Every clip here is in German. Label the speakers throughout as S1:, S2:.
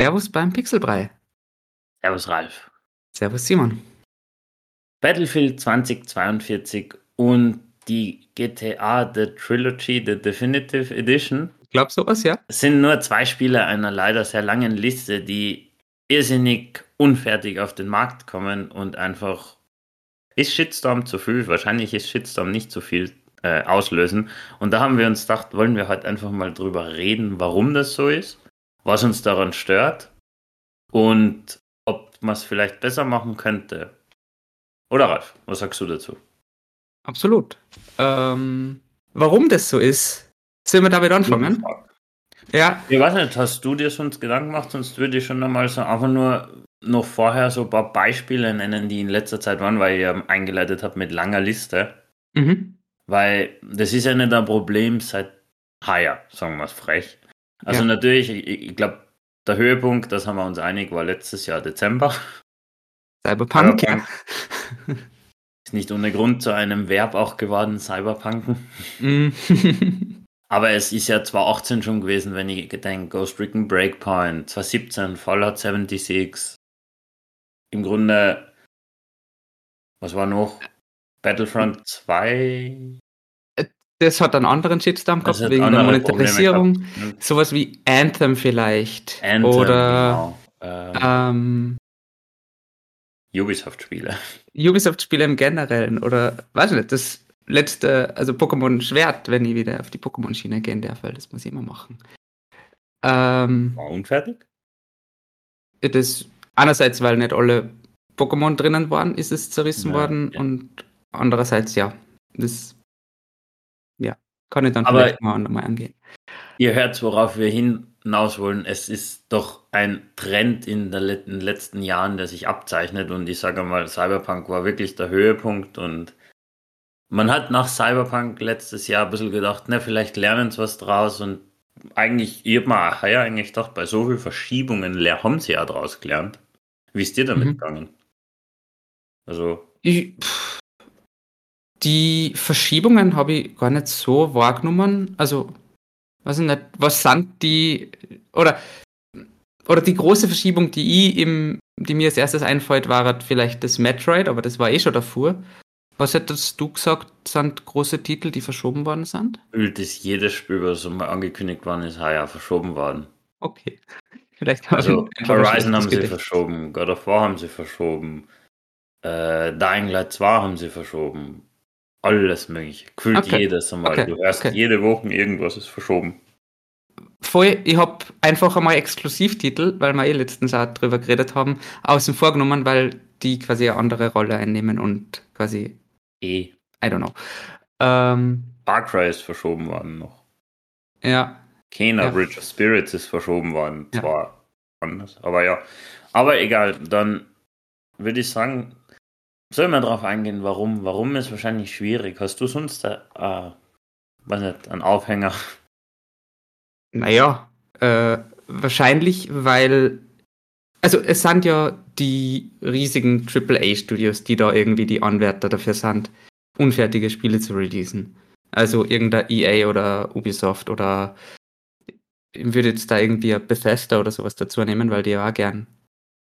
S1: Servus beim Pixelbrei.
S2: Servus Ralf.
S1: Servus Simon.
S2: Battlefield 2042 und die GTA The Trilogy, The Definitive Edition.
S1: Ich glaube sowas, ja.
S2: Sind nur zwei Spiele einer leider sehr langen Liste, die irrsinnig unfertig auf den Markt kommen und einfach ist Shitstorm zu viel, wahrscheinlich ist Shitstorm nicht zu viel äh, auslösen. Und da haben wir uns gedacht, wollen wir heute einfach mal drüber reden, warum das so ist, was uns daran stört und ob man es vielleicht besser machen könnte. Oder Ralf, was sagst du dazu?
S1: Absolut. Ähm, warum das so ist, sollen wir damit anfangen?
S2: Ja. Ich weiß nicht, hast du dir sonst Gedanken gemacht, sonst würde ich schon einmal so einfach nur noch vorher so ein paar Beispiele nennen, die in letzter Zeit waren, weil ich ja eingeleitet habe mit langer Liste. Mhm. Weil das ist ja nicht ein Problem seit heuer, sagen wir es frech. Also ja. natürlich, ich, ich glaube, der Höhepunkt, das haben wir uns einig, war letztes Jahr Dezember.
S1: Cyberpunk, Cyberpunk
S2: ja. Ist nicht ohne Grund zu einem Verb auch geworden, Cyberpunken. Mm. Aber es ist ja 2018 schon gewesen, wenn ich denke, Ghost Recon Breakpoint, 2017 Fallout 76. Im Grunde, was war noch? Battlefront 2?
S1: Das hat einen anderen Shitstorm gehabt, wegen der Monetarisierung. Sowas wie Anthem vielleicht. Anthem, Oder genau. ähm,
S2: Ubisoft-Spiele.
S1: Ubisoft-Spiele im Generellen. Oder, weiß nicht, das letzte, also Pokémon Schwert, wenn ich wieder auf die Pokémon-Schiene gehen darf, weil das muss ich immer machen.
S2: Ähm, War unfertig?
S1: Das, einerseits, weil nicht alle Pokémon drinnen waren, ist es zerrissen ja, worden ja. und andererseits, ja, das ja, kann ich dann
S2: Aber vielleicht mal nochmal angehen. Ihr hört, worauf wir hinaus wollen. Es ist doch ein Trend in den letzten Jahren, der sich abzeichnet. Und ich sage mal, Cyberpunk war wirklich der Höhepunkt. Und man hat nach Cyberpunk letztes Jahr ein bisschen gedacht, na, vielleicht lernen sie was draus. Und eigentlich, ich habe mir ja eigentlich gedacht, bei so vielen Verschiebungen haben sie ja draus gelernt. Wie ist dir damit mhm. gegangen?
S1: Also. Ich, die Verschiebungen habe ich gar nicht so wahrgenommen. Also, weiß ich nicht, was sind die, oder, oder die große Verschiebung, die ich im, die mir als erstes einfällt, war vielleicht das Metroid, aber das war eh schon davor. Was hättest du gesagt, sind große Titel, die verschoben worden sind?
S2: Das jedes Spiel, was so mal angekündigt worden ist, ja verschoben worden.
S1: Okay.
S2: Vielleicht also Horizon haben sie verschoben, God of War haben sie verschoben, äh, Dying Light 2 haben sie verschoben, alles mögliche. Gefühlt okay. jedes einmal. Okay. Du hörst okay. jede Woche irgendwas ist verschoben.
S1: Voll, ich habe einfach einmal Exklusivtitel, weil wir eh letztens auch drüber geredet haben, außen vorgenommen, weil die quasi eine andere Rolle einnehmen und quasi.
S2: Eh.
S1: I don't know. Ähm,
S2: Far Cry ist verschoben worden noch.
S1: Ja.
S2: Kena ja. Bridge of Spirits ist verschoben worden. Ja. Zwar anders, aber ja. Aber egal, dann würde ich sagen, Sollen wir darauf eingehen, warum? Warum ist wahrscheinlich schwierig? Hast du sonst äh, was nicht, einen Aufhänger?
S1: Naja, äh, wahrscheinlich, weil also es sind ja die riesigen AAA-Studios, die da irgendwie die Anwärter dafür sind, unfertige Spiele zu releasen. Also irgendein EA oder Ubisoft oder ich würde jetzt da irgendwie Bethesda oder sowas dazu nehmen, weil die ja auch gern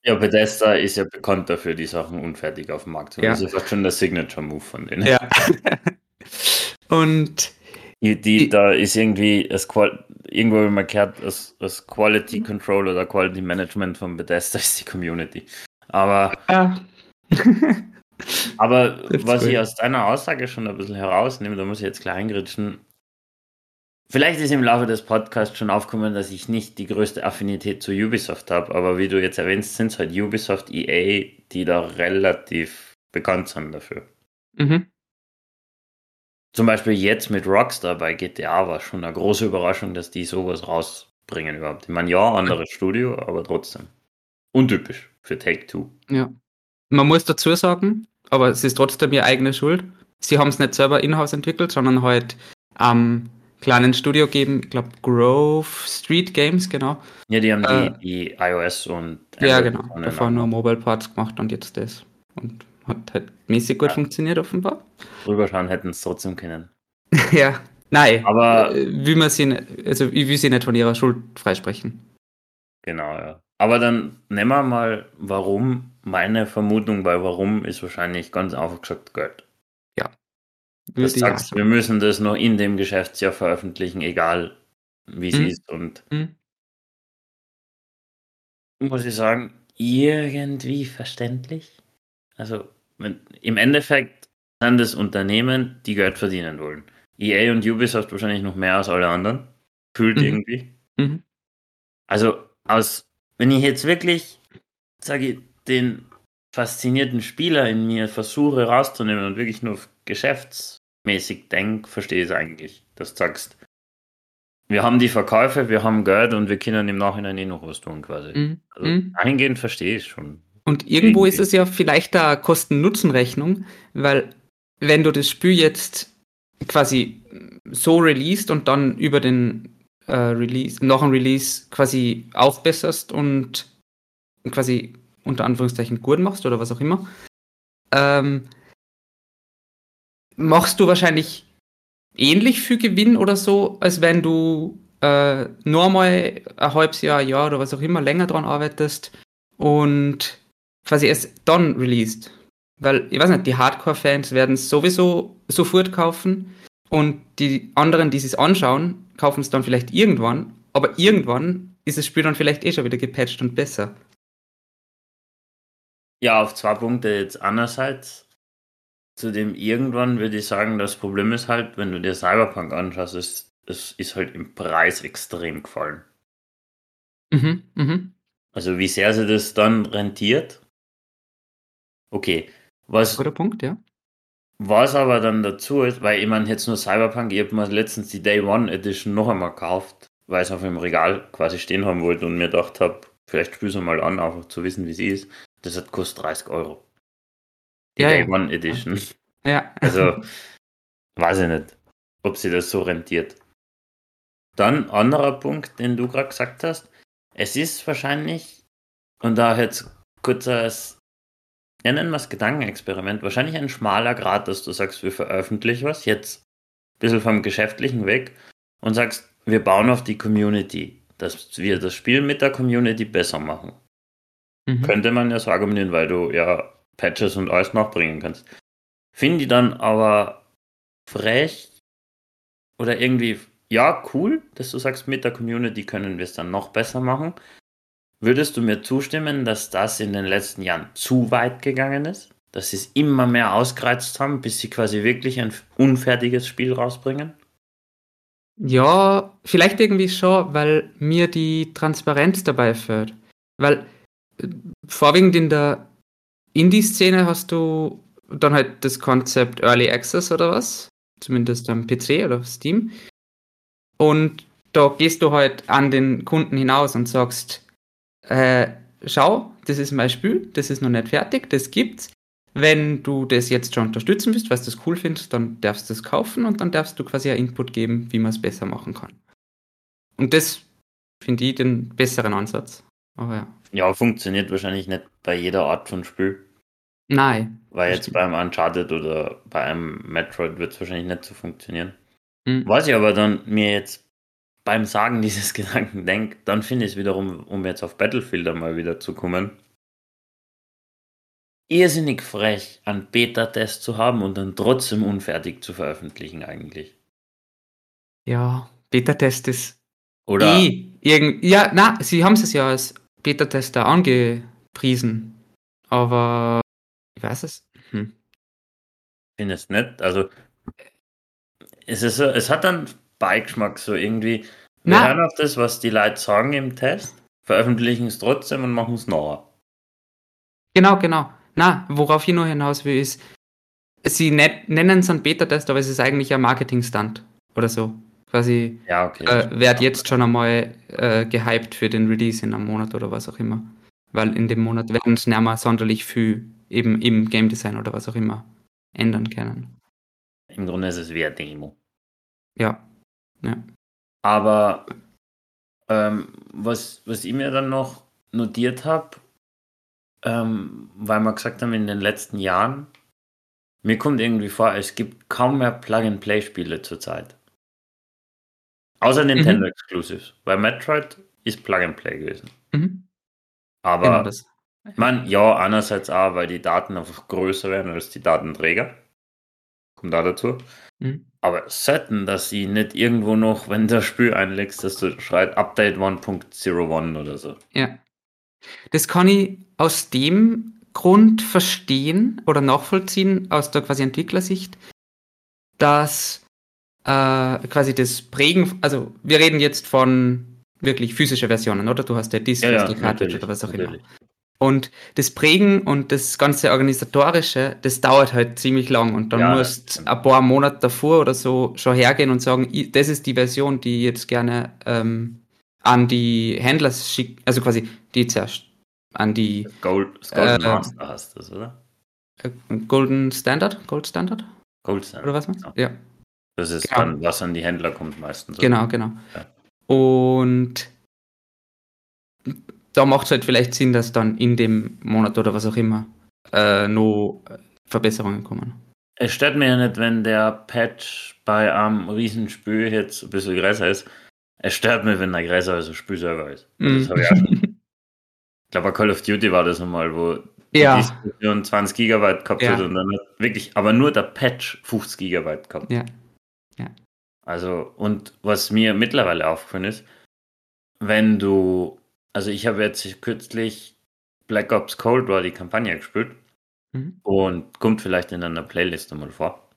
S2: ja, Bethesda ist ja bekannt dafür, die Sachen unfertig auf dem Markt zu. Ja. Das ist fast schon der Signature-Move von denen.
S1: Ja. Und
S2: die, die, da ist irgendwie das Qual irgendwo immer gehört, das, das Quality Control oder Quality Management von Bethesda ist die Community. Aber, ja. aber was cool. ich aus deiner Aussage schon ein bisschen herausnehme, da muss ich jetzt klein gritschen, Vielleicht ist im Laufe des Podcasts schon aufgekommen, dass ich nicht die größte Affinität zu Ubisoft habe, aber wie du jetzt erwähnst, sind es halt Ubisoft, EA, die da relativ bekannt sind dafür. Mhm. Zum Beispiel jetzt mit Rockstar bei GTA war schon eine große Überraschung, dass die sowas rausbringen überhaupt. Ich meine, ja, anderes Studio, aber trotzdem. Untypisch für Take-Two.
S1: Ja. Man muss dazu sagen, aber es ist trotzdem ihre eigene Schuld. Sie haben es nicht selber in-house entwickelt, sondern halt ähm, kleinen Studio geben, ich glaube Grove Street Games, genau.
S2: Ja, die haben äh, die, die, iOS und
S1: Android Ja, genau. Davor nur Mobile Parts gemacht und jetzt das. Und hat halt mäßig gut ja. funktioniert offenbar.
S2: Rüberschauen hätten es trotzdem können.
S1: ja, nein.
S2: Aber
S1: äh, wie man sie, also ich will sie nicht von ihrer Schuld freisprechen.
S2: Genau, ja. Aber dann nehmen wir mal, warum. Meine Vermutung bei warum ist wahrscheinlich ganz einfach gesagt Geld.
S1: Ich
S2: sagst, wir müssen das noch in dem Geschäftsjahr veröffentlichen, egal wie es
S1: Mhm.
S2: ist. Und
S1: sagen.
S2: muss ich sagen, irgendwie verständlich. Also im Endeffekt sind es Unternehmen, die Geld verdienen wollen. EA und Ubisoft wahrscheinlich noch mehr als alle anderen. Fühlt
S1: Mhm.
S2: irgendwie.
S1: Mhm.
S2: Also aus, wenn ich jetzt wirklich, sage ich, den faszinierten Spieler in mir versuche rauszunehmen und wirklich nur geschäftsmäßig denke, verstehe ich es eigentlich, dass du sagst, wir haben die Verkäufe, wir haben Geld und wir können im Nachhinein eh noch was tun quasi.
S1: Mhm.
S2: Also
S1: Mhm.
S2: eingehend verstehe ich schon.
S1: Und irgendwo
S2: Irgendwie.
S1: ist es ja vielleicht da Kosten-Nutzen-Rechnung, weil wenn du das Spiel jetzt quasi so released und dann über den äh, Release, noch ein Release quasi aufbesserst und quasi unter Anführungszeichen gut machst oder was auch immer, ähm, machst du wahrscheinlich ähnlich viel Gewinn oder so, als wenn du äh, nur mal ein halbes Jahr, Jahr oder was auch immer länger dran arbeitest und quasi erst dann released. Weil, ich weiß nicht, die Hardcore-Fans werden es sowieso sofort kaufen und die anderen, die es anschauen, kaufen es dann vielleicht irgendwann, aber irgendwann ist das Spiel dann vielleicht eh schon wieder gepatcht und besser.
S2: Ja, auf zwei Punkte jetzt einerseits. Zu dem irgendwann würde ich sagen, das Problem ist halt, wenn du dir Cyberpunk anschaust, es, es ist halt im Preis extrem gefallen.
S1: Mhm, mhm.
S2: Also wie sehr sie das dann rentiert. Okay. Was,
S1: Guter Punkt, ja.
S2: was aber dann dazu ist, weil ich meine jetzt nur Cyberpunk, ich habe mir letztens die Day One Edition noch einmal gekauft, weil ich es auf dem Regal quasi stehen haben wollte und mir gedacht habe, vielleicht spiel sie mal an, einfach zu wissen, wie sie ist. Das hat kostet 30 Euro. Die
S1: Ja,
S2: Day
S1: ja.
S2: One Edition.
S1: Ja.
S2: Also, weiß ich nicht, ob sie das so rentiert. Dann anderer Punkt, den du gerade gesagt hast. Es ist wahrscheinlich, und da jetzt kurz als, ja, nennen wir es Gedankenexperiment, wahrscheinlich ein schmaler Grad, dass du sagst, wir veröffentlichen was, jetzt ein bisschen vom Geschäftlichen weg und sagst, wir bauen auf die Community, dass wir das Spiel mit der Community besser machen.
S1: Mhm.
S2: Könnte man ja so argumentieren, weil du ja Patches und alles nachbringen kannst. Finde ich dann aber frech oder irgendwie, ja, cool, dass du sagst, mit der Community können wir es dann noch besser machen. Würdest du mir zustimmen, dass das in den letzten Jahren zu weit gegangen ist? Dass sie es immer mehr ausgereizt haben, bis sie quasi wirklich ein unfertiges Spiel rausbringen?
S1: Ja, vielleicht irgendwie schon, weil mir die Transparenz dabei fehlt. Weil äh, vorwiegend in der Indie-Szene hast du dann halt das Konzept Early Access oder was, zumindest am PC oder auf Steam. Und da gehst du halt an den Kunden hinaus und sagst, äh, schau, das ist mein Spiel, das ist noch nicht fertig, das gibt's. Wenn du das jetzt schon unterstützen willst, weil du das cool findest, dann darfst du es kaufen und dann darfst du quasi einen Input geben, wie man es besser machen kann. Und das finde ich den besseren Ansatz. Aber ja.
S2: Ja, funktioniert wahrscheinlich nicht bei jeder Art von Spiel.
S1: Nein.
S2: Weil jetzt beim Uncharted oder bei einem Metroid wird es wahrscheinlich nicht so funktionieren.
S1: Hm.
S2: Was ich aber dann mir jetzt beim Sagen dieses Gedanken denke, dann finde ich es wiederum, um jetzt auf Battlefield einmal wieder zu kommen, irrsinnig frech, einen Beta-Test zu haben und dann trotzdem unfertig zu veröffentlichen eigentlich.
S1: Ja, Beta-Test ist
S2: Oder
S1: eh irgend. Ja, na, sie haben es ja als Beta-Tester angepriesen. Aber ich weiß es. Hm.
S2: finde es nicht. Also es, ist so, es hat einen Beigeschmack so irgendwie. Wir
S1: Na.
S2: hören auf das, was die Leute sagen im Test, veröffentlichen es trotzdem und machen es nachher.
S1: Genau, genau. Na, worauf ich nur hinaus will, ist, sie nennen es einen Beta-Test, aber es ist eigentlich ein Marketing-Stunt oder so. Quasi
S2: Ja, okay.
S1: äh, wird jetzt schon einmal äh, gehypt für den Release in einem Monat oder was auch immer. Weil in dem Monat werden es nicht mehr sonderlich viel eben im Game Design oder was auch immer ändern können.
S2: Im Grunde ist es wie eine Demo.
S1: Ja. Ja.
S2: Aber ähm, was, was ich mir dann noch notiert habe, ähm, weil wir gesagt haben, in den letzten Jahren, mir kommt irgendwie vor, es gibt kaum mehr Plug-and-Play-Spiele zurzeit. Außer Nintendo Exclusives. Bei Metroid ist Plug and Play gewesen.
S1: Mhm.
S2: Aber
S1: Genau das.
S2: Man, ja, einerseits auch, weil die Daten einfach größer werden als die Datenträger. Kommt da dazu.
S1: Mhm.
S2: Aber selten, dass sie nicht irgendwo noch, wenn du das Spiel einlegst, dass du schreibst Update 1.01 oder so.
S1: Ja. Das kann ich aus dem Grund verstehen oder nachvollziehen, aus der quasi Entwicklersicht, dass äh, quasi das Prägen, also wir reden jetzt von wirklich physischer Versionen, oder? Du hast der Disk,
S2: Ja, ja, natürlich,
S1: oder was auch
S2: natürlich.
S1: immer. Und das Prägen und das ganze Organisatorische, das dauert halt ziemlich lang und dann
S2: Ja, das
S1: musst ein paar Monate davor oder so schon hergehen und sagen, das ist die Version, die ich jetzt gerne ähm, an die Händler schicken, also quasi die zuerst an die
S2: Gold, das Golden
S1: Äh,
S2: Master hast du das, oder?
S1: äh, Golden Standard, Gold Standard
S2: Gold Standard.
S1: oder was man?
S2: Ja.
S1: Ja,
S2: Das ist
S1: Genau.
S2: dann, was an die Händler kommt meistens. oder?
S1: genau, genau.
S2: Ja.
S1: Und da macht es halt vielleicht Sinn, dass dann in dem Monat oder was auch immer äh, noch Verbesserungen kommen.
S2: Es stört mir ja nicht, wenn der Patch bei einem Riesenspiel jetzt ein bisschen größer ist. Es stört mir, wenn der größer als ein Spiel selber ist.
S1: Mhm.
S2: Das hab ich, auch schon. ich glaube, bei Call of Duty war das einmal, wo
S1: Ja.
S2: die Diskussion 20 Gigabyte gehabt
S1: Ja.
S2: hat und dann wirklich, aber nur der Patch 50 Gigabyte gehabt.
S1: Ja.
S2: Also, und was mir mittlerweile aufgefallen ist, wenn du, also ich habe jetzt kürzlich Black Ops Cold War die Kampagne gespielt
S1: Mhm.
S2: und kommt vielleicht in einer Playlist einmal vor.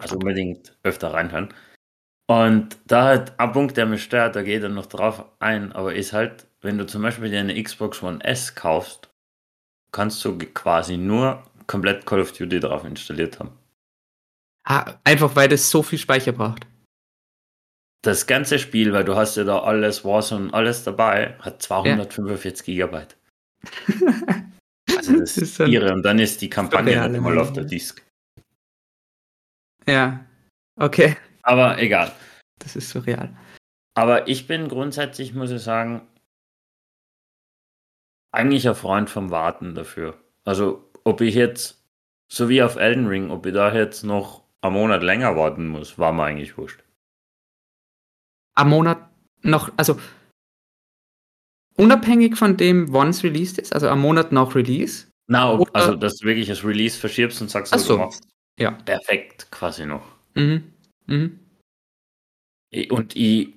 S2: Also unbedingt öfter reinhören. Und da halt ein Punkt, der mich stört, da geht er noch drauf ein, aber ist halt, wenn du zum Beispiel dir eine Xbox One S kaufst, kannst du quasi nur komplett Call of Duty drauf installiert haben.
S1: Ah, einfach weil das so viel Speicher braucht.
S2: Das ganze Spiel, weil du hast ja da alles, Warzone, alles dabei, hat 245 Gigabyte. Also das
S1: Das ist
S2: irre. Und dann ist die Kampagne
S1: surreale
S2: nicht einmal auf der Disk.
S1: Ja. Okay.
S2: Aber egal.
S1: Das ist surreal.
S2: Aber ich bin grundsätzlich, muss ich sagen, eigentlich ein Freund vom Warten dafür. Also, ob ich jetzt, so wie auf Elden Ring, ob ich da jetzt noch einen Monat länger warten muss, war mir eigentlich wurscht.
S1: Am Monat noch, also unabhängig von dem, wann es released ist, also am Monat nach Release.
S2: Na,
S1: Oder-
S2: also, dass du wirklich das Release verschiebst und sagst, so, du machst
S1: Ja.
S2: perfekt quasi noch.
S1: Mhm. Mhm.
S2: Und ich,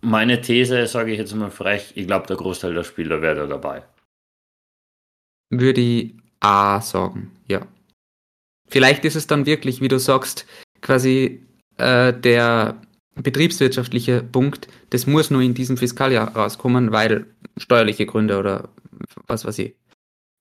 S2: meine These, sage ich jetzt mal frech, ich glaube, der Großteil der Spieler wäre da dabei.
S1: Würde ich A sagen, ja. Vielleicht ist es dann wirklich, wie du sagst, quasi äh, der betriebswirtschaftliche Punkt, das muss nur in diesem Fiskaljahr rauskommen, weil steuerliche Gründe oder was weiß ich.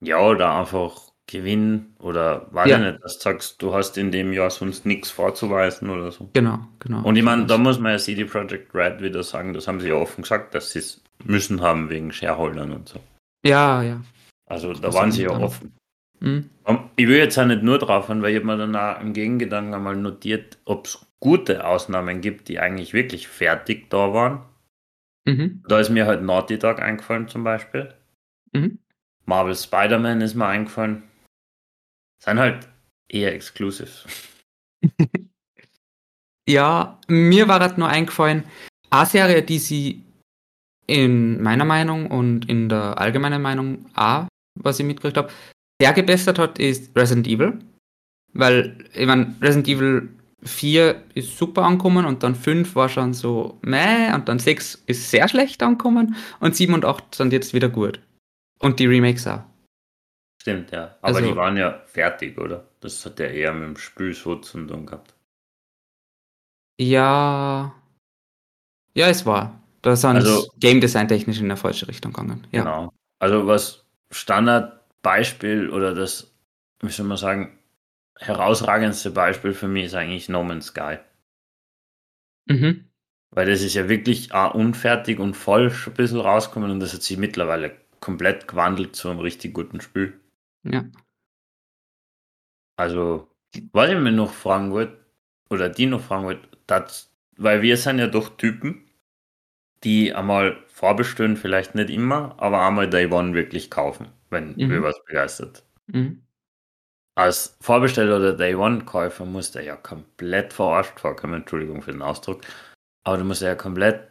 S2: Ja, oder einfach Gewinn oder weiß
S1: Ja.
S2: ich nicht, dass du sagst, du hast in dem Jahr sonst nichts vorzuweisen oder so.
S1: Genau, genau.
S2: Und ich meine, da muss man ja CD Projekt Red wieder sagen, das haben sie ja offen gesagt, dass sie es müssen haben wegen Shareholdern und so.
S1: ja, ja.
S2: Also da
S1: Das
S2: waren sie ja offen.
S1: Mhm.
S2: Ich will jetzt auch nicht nur drauf haben, weil ich habe mir dann auch im Gegengedanken einmal notiert, ob es gute Ausnahmen gibt, die eigentlich wirklich fertig da waren.
S1: Mhm.
S2: Da ist mir halt Naughty Dog eingefallen zum Beispiel.
S1: Mhm.
S2: Marvel Spider-Man ist mir eingefallen. Sind halt eher Exclusives.
S1: Ja, mir war gerade nur eingefallen, eine Serie, die sie in meiner Meinung und in der allgemeinen Meinung auch, was ich mitgekriegt habe, sehr gebessert hat, ist Resident Evil. Weil, ich meine, Resident Evil 4 ist super angekommen und dann 5 war schon so meh und dann 6 ist sehr schlecht angekommen und 7 und 8 sind jetzt wieder gut. Und die Remakes auch.
S2: Stimmt, ja. Aber
S1: Also-
S2: die waren ja fertig, oder? Das hat er eher mit dem Spiel so zu tun gehabt.
S1: Ja. Ja, es war. Da sind
S2: Also-
S1: Game Design technisch in der falsche Richtung gegangen. Ja.
S2: Genau. Also was Standardbeispiel oder das, wie soll man sagen, herausragendste Beispiel für mich ist eigentlich No Man's Sky.
S1: Mhm.
S2: Weil das ist ja wirklich auch unfertig und voll schon ein bisschen rausgekommen und das hat sich mittlerweile komplett gewandelt zu einem richtig guten Spiel.
S1: Ja.
S2: Also, was ich mir noch fragen wollte, oder die noch fragen wollte, das, weil wir sind ja doch Typen, die einmal vorbestellen, vielleicht nicht immer, aber einmal Day One wirklich kaufen, wenn
S1: Mhm.
S2: wir was begeistert.
S1: Mhm.
S2: Als Vorbesteller oder Day One-Käufer musst du ja komplett verarscht vorkommen, Entschuldigung für den Ausdruck, aber du musst ja komplett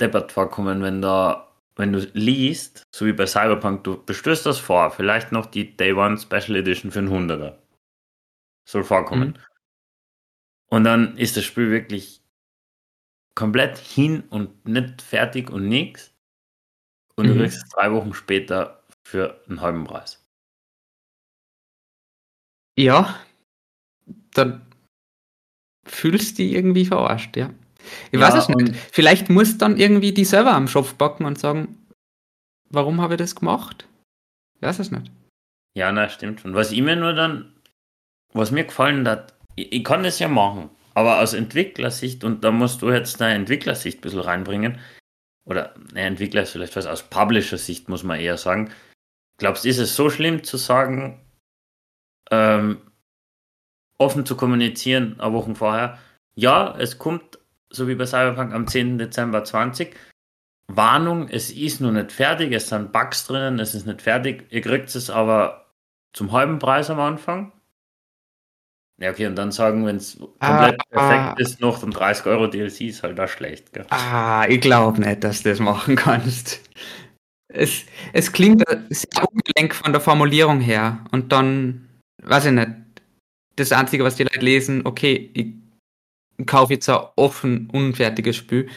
S2: deppert vorkommen, wenn da, wenn du liest, so wie bei Cyberpunk, du bestößt das vor, vielleicht noch die Day One Special Edition für einen Hunderter. Soll vorkommen. Mhm. Und dann ist das Spiel wirklich komplett hin und nicht fertig und nichts. Und mhm. du kriegst es drei Wochen später für einen halben Preis.
S1: Ja, dann fühlst du dich irgendwie verarscht, ja. Ich ja, weiß es nicht. Vielleicht muss dann irgendwie die Server am Schopf backen und sagen, warum habe ich das gemacht? Ich weiß es nicht.
S2: Ja, na, stimmt schon. Was ich mir nur dann, was mir gefallen hat, ich, ich kann das ja machen, aber aus Entwicklersicht, und da musst du jetzt deine Entwicklersicht ein bisschen reinbringen, oder ne, Entwickler ist vielleicht was aus Publisher-Sicht, muss man eher sagen. Glaubst du, ist es so schlimm zu sagen, ähm, offen zu kommunizieren, eine Woche vorher, ja, es kommt, so wie bei Cyberpunk am 10. Dezember 20, Warnung, es ist noch nicht fertig, es sind Bugs drinnen, es ist nicht fertig, ihr kriegt es aber zum halben Preis am Anfang. Ja, okay, und dann sagen, wenn es komplett ah, perfekt ah, ist, noch um 30 Euro DLC ist halt da schlecht. Gell?
S1: Ah, ich glaube nicht, dass du das machen kannst. Es, es klingt sehr ungelenk von der Formulierung her. Und dann, weiß ich nicht, das Einzige, was die Leute lesen, okay, ich kaufe jetzt ein offen, unfertiges Spiel,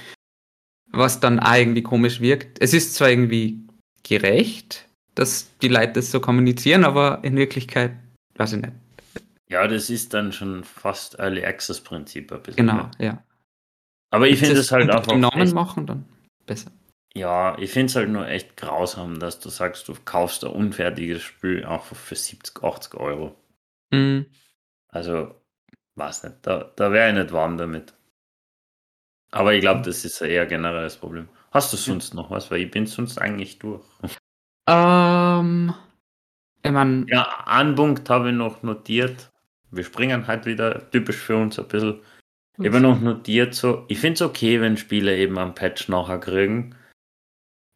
S1: was dann auch irgendwie komisch wirkt. Es ist zwar irgendwie gerecht, dass die Leute das so kommunizieren, aber in Wirklichkeit, weiß ich nicht
S2: ja, das ist dann schon fast Early Access Prinzip
S1: ein bisschen. Genau, ja.
S2: Aber ich finde es halt einfach.
S1: Namen echt, machen, dann besser.
S2: Ja, ich finde es halt nur echt grausam, dass du sagst, du kaufst ein unfertiges Spiel einfach für 70, 80 Euro. Mhm. Also, weiß nicht, da, da wäre ich nicht warm damit. Aber ich glaube, das ist ein eher generelles Problem. Hast du sonst ja. noch was? Weil ich bin sonst eigentlich durch.
S1: Ähm, ich mein,
S2: ja, einen Punkt habe ich noch notiert wir springen halt wieder typisch für uns ein bisschen. Ich habe noch notiert so, ich finde es okay, wenn Spiele eben am Patch nachher kriegen.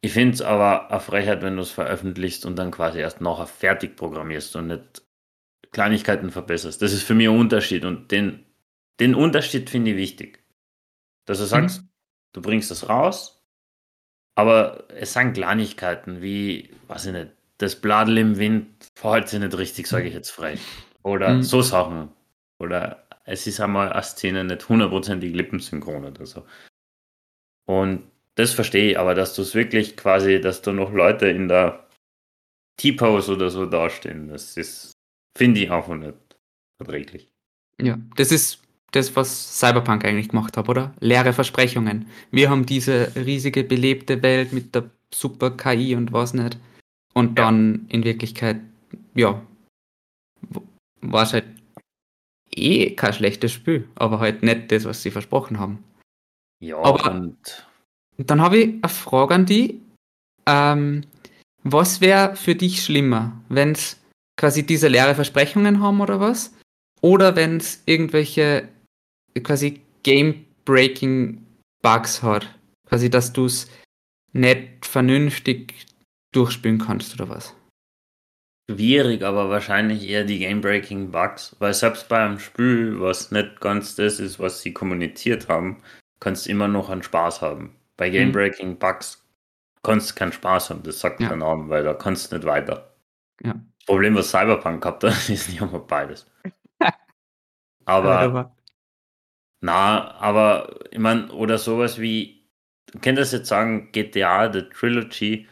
S2: Ich finde es aber eine Frechheit, wenn du es veröffentlichst und dann quasi erst nachher fertig programmierst und nicht Kleinigkeiten verbesserst. Das ist für mich ein Unterschied und den, den Unterschied finde ich wichtig. Dass du mhm. sagst, mhm. du bringst das raus, aber es sind Kleinigkeiten wie, weiß ich nicht, das Bladel im Wind verhält sich nicht richtig, sage ich jetzt frei. Oder mhm. so Sachen. Oder es ist einmal eine Szene nicht hundertprozentig lippensynchron oder so. Und das verstehe ich, aber dass du es wirklich quasi, dass da noch Leute in der T-Pose oder so dastehen, das ist, finde ich einfach nicht verträglich.
S1: Ja, das ist das, was Cyberpunk eigentlich gemacht hat, oder? Leere Versprechungen. Wir haben diese riesige belebte Welt mit der super KI und was nicht. Und dann ja. in Wirklichkeit, ja, war es halt eh kein schlechtes Spiel, aber halt nicht das, was sie versprochen haben.
S2: Ja, aber und
S1: dann habe ich eine Frage an die. Ähm, was wäre für dich schlimmer, wenn es quasi diese leere Versprechungen haben oder was? Oder wenn es irgendwelche quasi Game-Breaking Bugs hat? Quasi, dass du es nicht vernünftig durchspielen kannst oder was?
S2: Schwierig, aber wahrscheinlich eher die Game-Breaking Bugs, weil selbst bei einem Spiel, was nicht ganz das ist, was sie kommuniziert haben, kannst du immer noch einen Spaß haben. Bei Game-Breaking mhm. Bugs kannst du keinen Spaß haben, das sagt ja. der Name, weil da kannst du nicht weiter. Ja. Das Problem, was Cyberpunk gehabt hat, ist nicht immer beides. aber, na, aber ich meine, oder sowas wie, du könntest jetzt sagen, GTA, The Trilogy,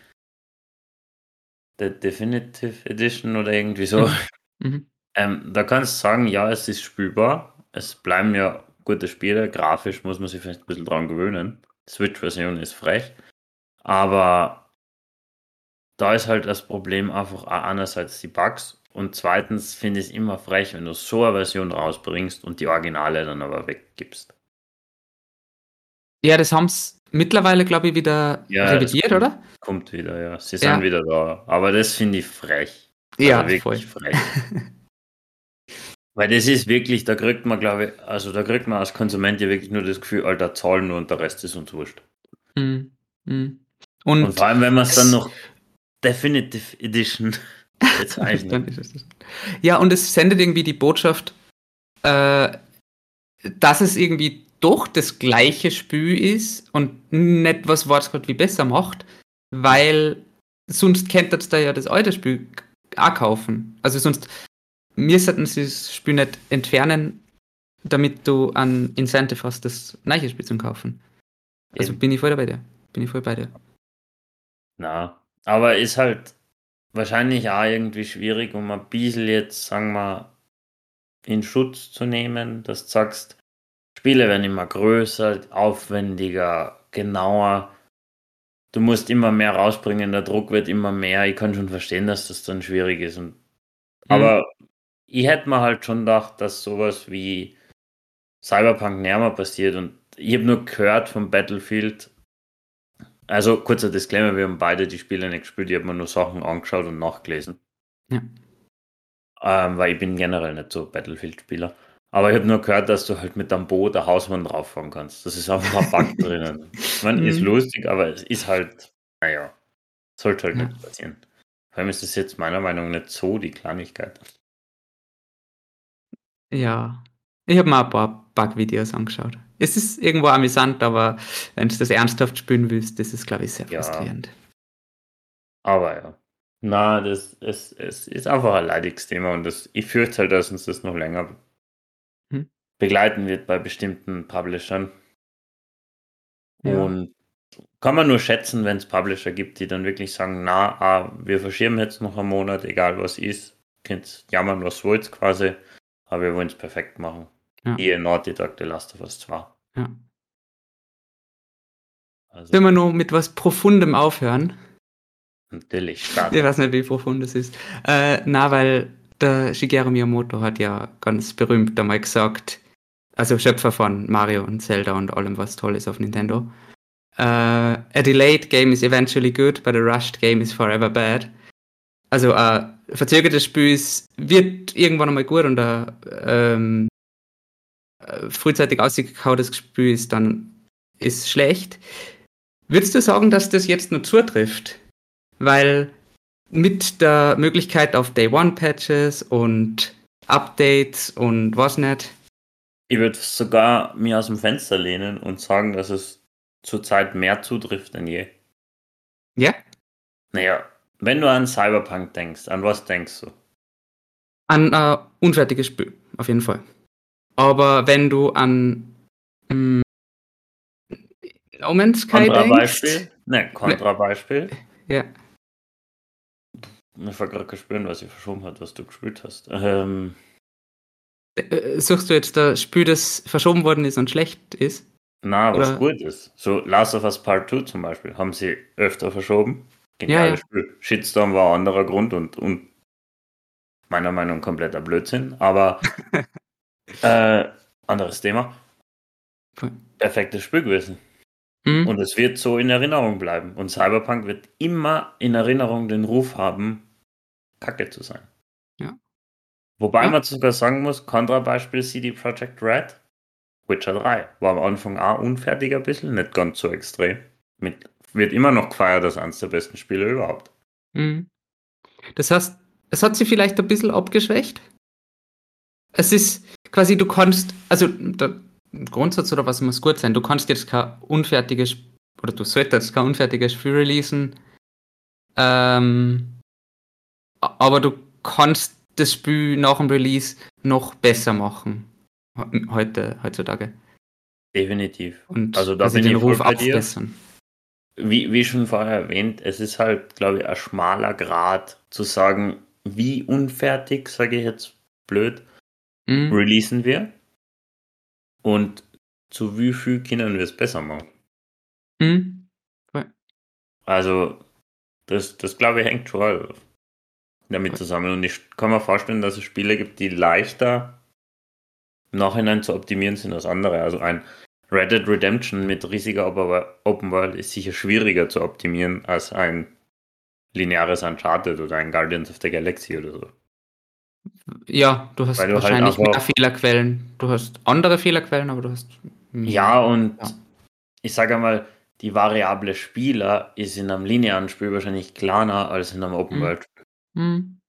S2: The Definitive Edition oder irgendwie so. Mhm. mhm. Ähm, da kannst du sagen, ja, es ist spielbar. Es bleiben ja gute Spiele. Grafisch muss man sich vielleicht ein bisschen dran gewöhnen. Switch-Version ist frech. Aber da ist halt das Problem einfach einerseits die Bugs und zweitens finde ich es immer frech, wenn du so eine Version rausbringst und die Originale dann aber weggibst.
S1: Ja, das haben sie mittlerweile, glaube ich, wieder ja, revidiert, oder?
S2: Kommt wieder, ja. Sie sind ja. wieder da. Aber das finde ich frech.
S1: Also ja, wirklich voll. frech.
S2: Weil das ist wirklich, da kriegt man, glaube ich, also da kriegt man als Konsument ja wirklich nur das Gefühl, Alter, zahlen nur und der Rest ist uns wurscht.
S1: Mm, mm.
S2: Und, und, vor allem, wenn man es dann noch Definitive Edition bezeichnet.
S1: ja, und es sendet irgendwie die Botschaft, äh, dass es irgendwie doch das gleiche Spiel ist und nicht was war es gerade wie besser macht, weil sonst könntet ihr da ja das alte Spiel auch kaufen. Also sonst müssten sie das Spiel nicht entfernen, damit du ein Incentive hast, das neue Spiel zu kaufen. Also
S2: Eben.
S1: bin ich voll bei dir. Bin ich voll bei dir.
S2: Na, aber ist halt wahrscheinlich auch irgendwie schwierig, um ein bisschen jetzt, sagen wir, in Schutz zu nehmen, dass du sagst, Spiele werden immer größer, aufwendiger, genauer. Du musst immer mehr rausbringen, der Druck wird immer mehr. Ich kann schon verstehen, dass das dann schwierig ist. Und, aber ich hätte mir halt schon gedacht, dass sowas wie Cyberpunk näher mal passiert. Und ich habe nur gehört vom Battlefield, also kurzer Disclaimer, wir haben beide die Spiele nicht gespielt, ich habe mir nur Sachen angeschaut und nachgelesen.
S1: Ja.
S2: Ähm, weil ich bin generell nicht so Battlefield-Spieler. Aber ich habe nur gehört, dass du halt mit einem Boot der Hausmann drauffahren kannst. Das ist einfach ein Bug drinnen. Ich meine, ist
S1: Mhm.
S2: lustig, aber es ist halt, naja, sollte halt
S1: Ja.
S2: nicht passieren. Vor allem ist das jetzt meiner Meinung nach nicht so die Kleinigkeit.
S1: Ja. Ich habe mir ein paar Bug-Videos angeschaut. Es ist irgendwo amüsant, aber wenn du das ernsthaft spielen willst, das ist, glaube ich, sehr
S2: Ja.
S1: frustrierend.
S2: Aber ja. Na, das es, es ist einfach ein leidiges Thema und das, ich fürchte halt, dass uns das noch länger. Begleiten wird bei bestimmten Publishern.
S1: Ja.
S2: Und kann man nur schätzen, wenn es Publisher gibt, die dann wirklich sagen, na, ah, wir verschieben jetzt noch einen Monat, egal was ist. Könnt jammern, was wollt quasi, aber wir wollen es perfekt machen.
S1: Ja.
S2: Ihr Naughty Dog The Last of Us 2.
S1: Ja.
S2: Also
S1: Wenn wir nur mit was Profundem aufhören,
S2: natürlich stark.
S1: ich weiß nicht, wie profund das ist. Äh, na, weil der Shigeru Miyamoto hat ja ganz berühmt einmal gesagt, also Schöpfer von Mario und Zelda und allem, was toll ist auf Nintendo. Äh, a delayed game is eventually good, but a rushed game is forever bad. Also ein verzögertes Spiel wird irgendwann einmal gut und ein ähm, äh, frühzeitig ausgekautes Spiel ist dann ist schlecht. Würdest du sagen, dass das jetzt nur zutrifft? Weil mit der Möglichkeit auf Day One Patches und Updates und was nicht.
S2: Ich würde sogar mir aus dem Fenster lehnen und sagen, dass es zurzeit mehr zutrifft denn je.
S1: Ja?
S2: Naja, wenn du an Cyberpunk denkst, an was denkst du?
S1: An ein unfertiges Spiel, auf jeden Fall. Aber wenn du an mm, No Man's Sky denkst.
S2: Kontrabeispiel? Ne, Kontrabeispiel.
S1: Ja.
S2: Mir fällt gerade gespüren, was ich verschoben hat, was du gespielt hast. Ähm,
S1: Äh, Suchst du jetzt das Spiel, das verschoben worden ist und schlecht ist?
S2: na, was
S1: Oder-
S2: gut ist. So Last of Us Part 2 zum Beispiel, haben sie öfter verschoben. Geniales
S1: Ja,
S2: Spiel. Shitstorm war ein anderer Grund und, und meiner Meinung nach kompletter Blödsinn, aber äh, anderes Thema. Perfektes Spiel gewesen.
S1: Hm?
S2: Und es wird so in Erinnerung bleiben. Und Cyberpunk wird immer in Erinnerung den Ruf haben, kacke zu sein.
S1: Ja.
S2: Wobei
S1: Ja.
S2: man sogar sagen muss, Kontrabeispiel CD Projekt Red, Witcher 3, war am Anfang auch unfertig ein bisschen, nicht ganz so extrem. Mit, wird immer noch gefeiert als eines der besten Spiele überhaupt.
S1: Mhm. Das heißt, es hat sie vielleicht ein bisschen abgeschwächt. Es ist quasi, du kannst, also der Grundsatz oder was muss gut sein, du kannst jetzt kein unfertiges, oder du solltest kein unfertiges Spiel releasen, ähm, aber du kannst das Spiel nach dem Release noch besser machen. he- Heute, heutzutage.
S2: Definitiv.
S1: Und
S2: Also da bin
S1: den
S2: ich
S1: Ruf aufbessern.
S2: Wie, wie schon vorher erwähnt, es ist halt, glaube ich, ein schmaler Grad zu sagen, wie unfertig, sage ich jetzt blöd,
S1: Mhm.
S2: releasen wir und zu wie viel können wir es besser machen.
S1: Mhm.
S2: Also, das, das glaube ich hängt schon damit zusammen. Und ich kann mir vorstellen, dass es Spiele gibt, die leichter im Nachhinein zu optimieren sind als andere. Also ein Red Dead Redemption mit riesiger Open- World ist sicher schwieriger zu optimieren als ein lineares Uncharted oder ein Guardians of the Galaxy oder so.
S1: Ja, du hast
S2: du halt
S1: wahrscheinlich mehr
S2: einfach-
S1: Fehlerquellen. Du hast andere Fehlerquellen, aber du hast. mehr.
S2: Ja, und
S1: Ja.
S2: ich sage einmal, die Variable Spieler ist in einem linearen Spiel wahrscheinlich kleiner als in einem Open
S1: Mhm.
S2: World
S1: Hm,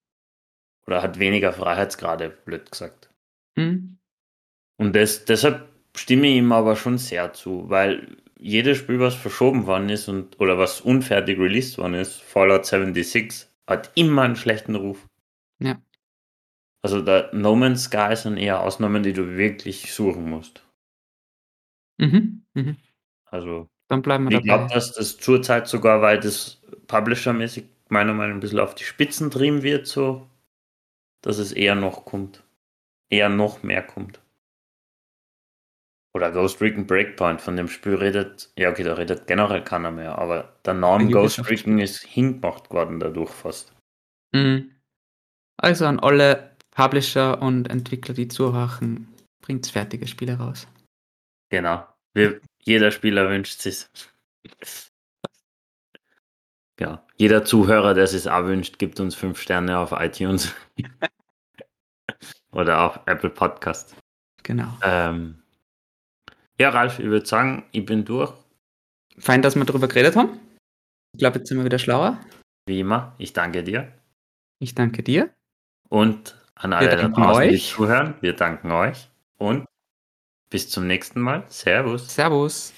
S2: oder hat weniger Freiheitsgrade, blöd gesagt.
S1: hm.
S2: Und das, deshalb stimme ich ihm aber schon sehr zu, weil jedes Spiel, was verschoben worden ist und oder was unfertig released worden ist, Fallout 76, hat immer einen schlechten Ruf.
S1: Ja.
S2: Also der No Man's Sky sind eher Ausnahmen, die du wirklich suchen musst.
S1: Mhm. Mhm.
S2: Also
S1: Dann bleiben wir
S2: ich glaube, dass das zurzeit sogar, weil das Publisher-mäßig meiner Meinung nach ein bisschen auf die Spitzen trieben wird, so, dass es eher noch kommt. Eher noch mehr kommt. Oder Ghost Recon Breakpoint, von dem Spiel redet, ja okay, da redet generell keiner mehr, aber der Name
S1: Ein
S2: Ghost Recon ist hingemacht worden dadurch fast.
S1: Mhm. Also an alle Publisher und Entwickler, die zuhören, bringt's fertige Spiele raus.
S2: Genau. Wir, jeder Spieler wünscht es. Ja, jeder Zuhörer, der es auch wünscht, gibt uns fünf Sterne auf iTunes oder auf Apple Podcast.
S1: Genau.
S2: Ähm, ja, Ralf, ich würde sagen, ich bin durch.
S1: Fein, dass wir darüber geredet haben. Ich glaube, jetzt sind wir wieder schlauer.
S2: Wie immer, ich danke dir.
S1: Ich danke dir.
S2: Und an alle da draußen, die
S1: euch.
S2: zuhören, wir danken euch. Und bis zum nächsten Mal. Servus.
S1: Servus.